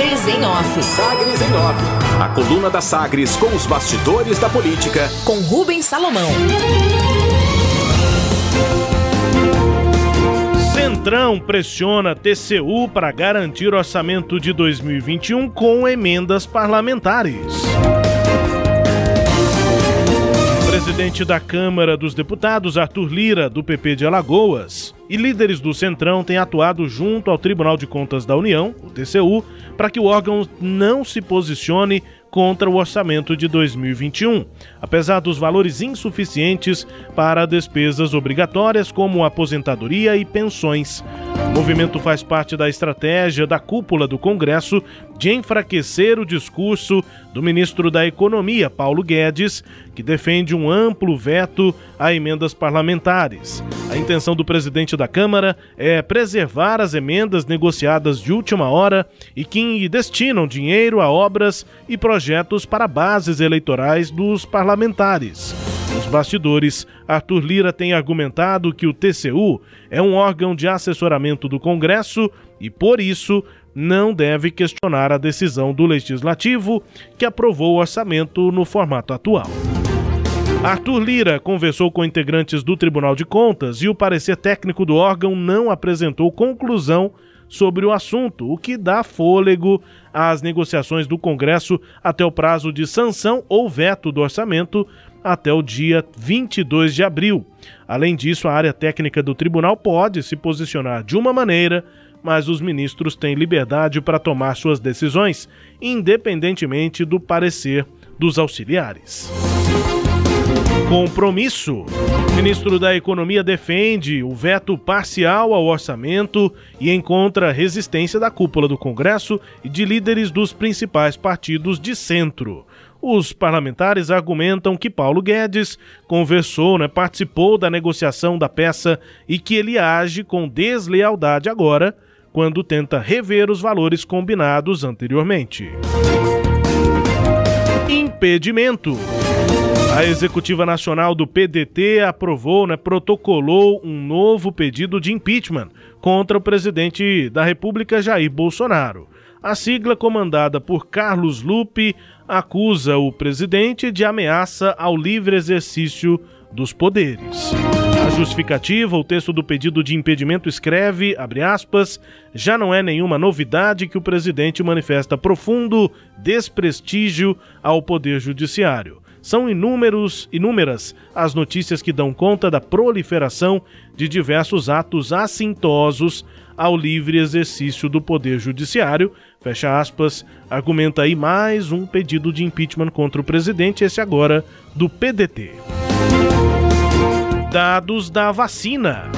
Sagres em Off. Sagres em Off. A coluna da Sagres com os bastidores da política. Com Rubens Salomão. Centrão pressiona TCU para garantir orçamento de 2021 com emendas parlamentares. Presidente da Câmara dos Deputados, Arthur Lira, do PP de Alagoas, e líderes do Centrão têm atuado junto ao Tribunal de Contas da União, o TCU, para que o órgão não se posicione contra o orçamento de 2021, apesar dos valores insuficientes para despesas obrigatórias como aposentadoria e pensões. O movimento faz parte da estratégia da cúpula do Congresso de enfraquecer o discurso do ministro da Economia, Paulo Guedes, que defende um amplo veto a emendas parlamentares. A intenção do presidente da Câmara é preservar as emendas negociadas de última hora e que destinam dinheiro a obras e projetos para bases eleitorais dos parlamentares. Nos bastidores, Arthur Lira tem argumentado que o TCU é um órgão de assessoramento do Congresso e, por isso, não deve questionar a decisão do Legislativo que aprovou o orçamento no formato atual. Arthur Lira conversou com integrantes do Tribunal de Contas e o parecer técnico do órgão não apresentou conclusão sobre o assunto, o que dá fôlego às negociações do Congresso até o prazo de sanção ou veto do orçamento até o dia 22 de abril. Além disso, a área técnica do tribunal pode se posicionar de uma maneira, mas os ministros têm liberdade para tomar suas decisões, independentemente do parecer dos auxiliares. Compromisso. O ministro da Economia defende o veto parcial ao orçamento e encontra resistência da cúpula do Congresso e de líderes dos principais partidos de centro. Os parlamentares argumentam que Paulo Guedes conversou, né, participou da negociação da peça e que ele age com deslealdade agora, quando tenta rever os valores combinados anteriormente. Impedimento. A Executiva Nacional do PDT aprovou, né, protocolou um novo pedido de impeachment contra o presidente da República Jair Bolsonaro. A sigla, comandada por Carlos Lupe, acusa o presidente de ameaça ao livre exercício dos poderes. A justificativa, o texto do pedido de impedimento escreve, abre aspas, já não é nenhuma novidade que o presidente manifesta profundo desprestígio ao poder judiciário. São inúmeros, inúmeras as notícias que dão conta da proliferação de diversos atos assintosos ao livre exercício do poder judiciário, fecha aspas, argumenta aí mais um pedido de impeachment contra o presidente, esse agora do PDT. Dados da vacina.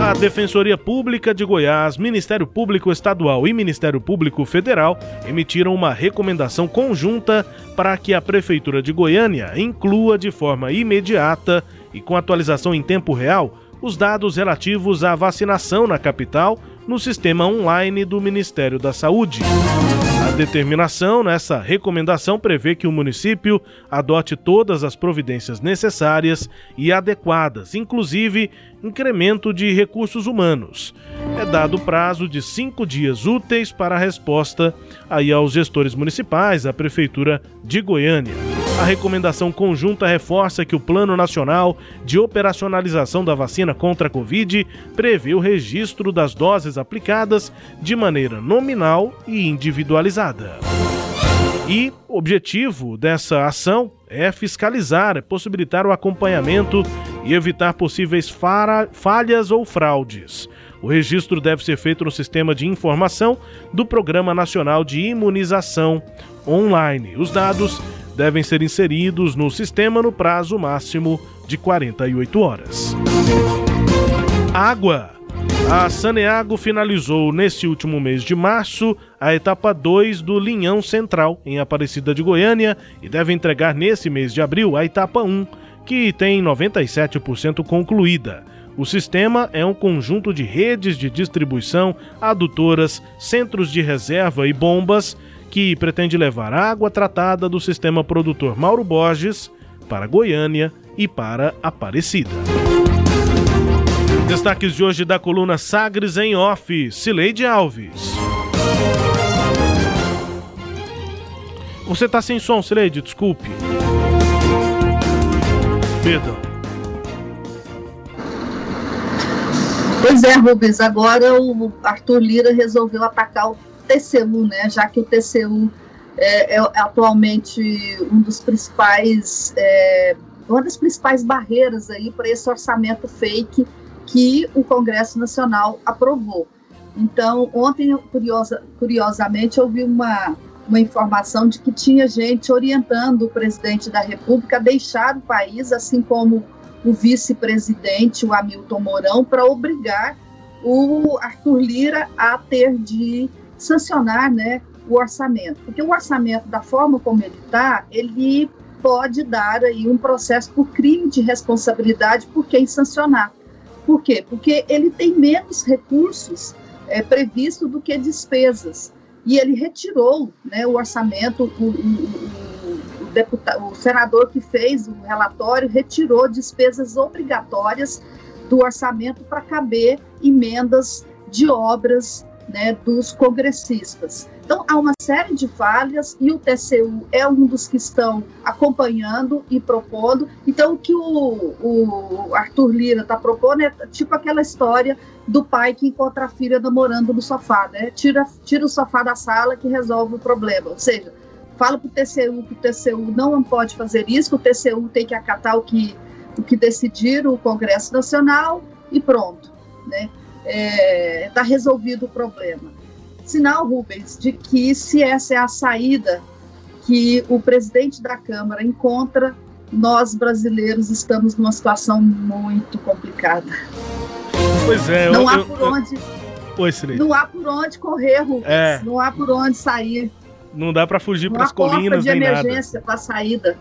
A Defensoria Pública de Goiás, Ministério Público Estadual e Ministério Público Federal emitiram uma recomendação conjunta para que a Prefeitura de Goiânia inclua de forma imediata e com atualização em tempo real os dados relativos à vacinação na capital no sistema online do Ministério da Saúde. A determinação nessa recomendação prevê que o município adote todas as providências necessárias e adequadas, inclusive incremento de recursos humanos. É dado prazo de cinco dias úteis para a resposta aí aos gestores municipais, à Prefeitura de Goiânia. A recomendação conjunta reforça que o Plano Nacional de Operacionalização da Vacina contra a Covid prevê o registro das doses aplicadas de maneira nominal e individualizada. E o objetivo dessa ação é fiscalizar, é possibilitar o acompanhamento e evitar possíveis falhas ou fraudes. O registro deve ser feito no sistema de informação do Programa Nacional de Imunização online. Os dados devem ser inseridos no sistema no prazo máximo de 48 horas. Água. A Saneago finalizou neste último mês de março a etapa 2 do Linhão Central, em Aparecida de Goiânia, e deve entregar nesse mês de abril a etapa 1, que tem 97% concluída. O sistema é um conjunto de redes de distribuição, adutoras, centros de reserva e bombas que pretende levar água tratada do sistema produtor Mauro Borges para Goiânia e para Aparecida. Destaques de hoje da coluna Sagres em Off, Cileide Alves. Você tá sem som, Sileide, desculpe. Perdão. Pois é, Rubens, agora o Arthur Lira resolveu atacar o TCU, né? Já que o TCU é, é atualmente um dos principais, é, uma das principais barreiras aí para esse orçamento fake que o Congresso Nacional aprovou. Então, ontem, curiosa, curiosamente, eu vi uma, uma informação de que tinha gente orientando o presidente da República a deixar o país, assim como o vice-presidente, o Hamilton Mourão, para obrigar o Arthur Lira a ter de sancionar né, o orçamento. Porque o orçamento, da forma como ele está, ele pode dar aí um processo por crime de responsabilidade por quem sancionar. Por quê? Porque ele tem menos recursos é, previsto do que despesas. E ele retirou né, o orçamento, o, o, deputado, o senador que fez o relatório retirou despesas obrigatórias do orçamento para caber emendas de obras né, dos congressistas. Então, há uma série de falhas e o TCU é um dos que estão acompanhando e propondo. Então, o que o, o Arthur Lira está propondo é tipo aquela história do pai que encontra a filha namorando no sofá, né? Tira, tira o sofá da sala que resolve o problema. Ou seja, fala para o TCU que o TCU não pode fazer isso, que o TCU tem que acatar o que, o que decidir o Congresso Nacional e pronto. Está é, tá resolvido o problema. Sinal, Rubens, de que se essa é a saída que o presidente da Câmara encontra, nós brasileiros estamos numa situação muito complicada. Pois é, não eu, há por eu, onde. Oi, não há por onde correr, Rubens. É. Não há por onde sair. Não dá para fugir para as colinas de nem emergência para saída.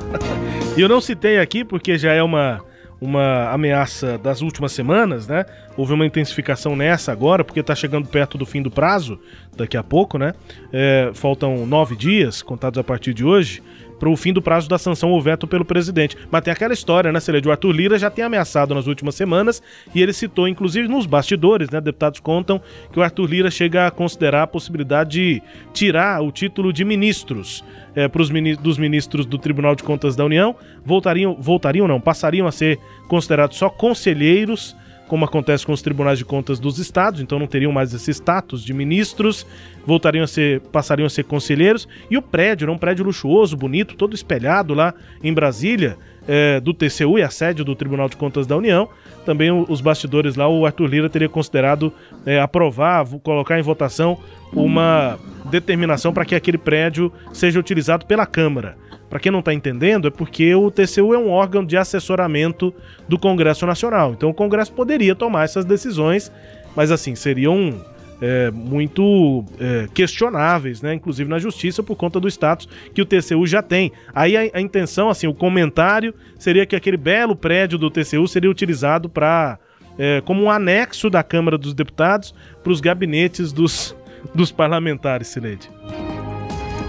e eu não citei aqui porque já é uma uma ameaça das últimas semanas, né? Houve uma intensificação nessa agora, porque está chegando perto do fim do prazo, daqui a pouco, né? É, faltam nove dias, contados a partir de hoje, para o fim do prazo da sanção ou veto pelo presidente. Mas tem aquela história, né, Celede? O Arthur Lira já tem ameaçado nas últimas semanas e ele citou, inclusive nos bastidores, né? Deputados contam que o Arthur Lira chega a considerar a possibilidade de tirar o título de ministros é, para os dos ministros do Tribunal de Contas da União. Voltariam, voltariam não, passariam a ser considerados só conselheiros como acontece com os tribunais de contas dos estados, então não teriam mais esse status de ministros, voltariam a ser, passariam a ser conselheiros, e o prédio, era um prédio luxuoso, bonito, todo espelhado lá em Brasília, é, do TCU e a sede do Tribunal de Contas da União. Também os bastidores lá, o Arthur Lira teria considerado é, aprovar, colocar em votação uma determinação para que aquele prédio seja utilizado pela Câmara. Para quem não está entendendo, é porque o TCU é um órgão de assessoramento do Congresso Nacional. Então o Congresso poderia tomar essas decisões, mas assim, seriam é, muito é, questionáveis, né? Inclusive na justiça, por conta do status que o TCU já tem. Aí a, a intenção, assim, o comentário seria que aquele belo prédio do TCU seria utilizado para é, como um anexo da Câmara dos Deputados para os gabinetes dos, dos parlamentares, Sileide.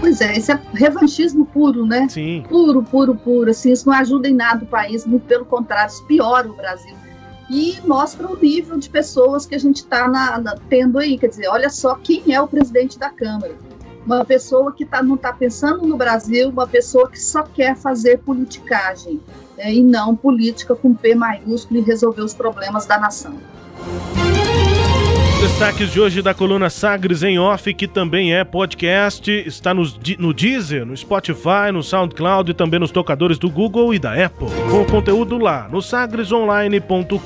Pois é, esse é revanchismo puro, né? Sim. Puro, puro, puro. Assim, isso não ajuda em nada o país, muito pelo contrário, isso piora o Brasil. E mostra o nível de pessoas que a gente está tendo aí. Quer dizer, olha só quem é o presidente da Câmara. Uma pessoa que tá, não está pensando no Brasil, uma pessoa que só quer fazer politicagem né, e não política com P maiúsculo e resolver os problemas da nação. Destaques de hoje da coluna Sagres em Off, que também é podcast, está no, no Deezer, no Spotify, no SoundCloud e também nos tocadores do Google e da Apple. Com conteúdo lá no sagresonline.com.br.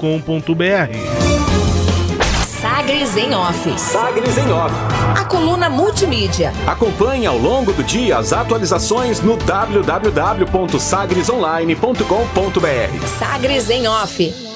Sagres em Off. Sagres em Off. A coluna multimídia. Acompanhe ao longo do dia as atualizações no www.sagresonline.com.br. Sagres em Off.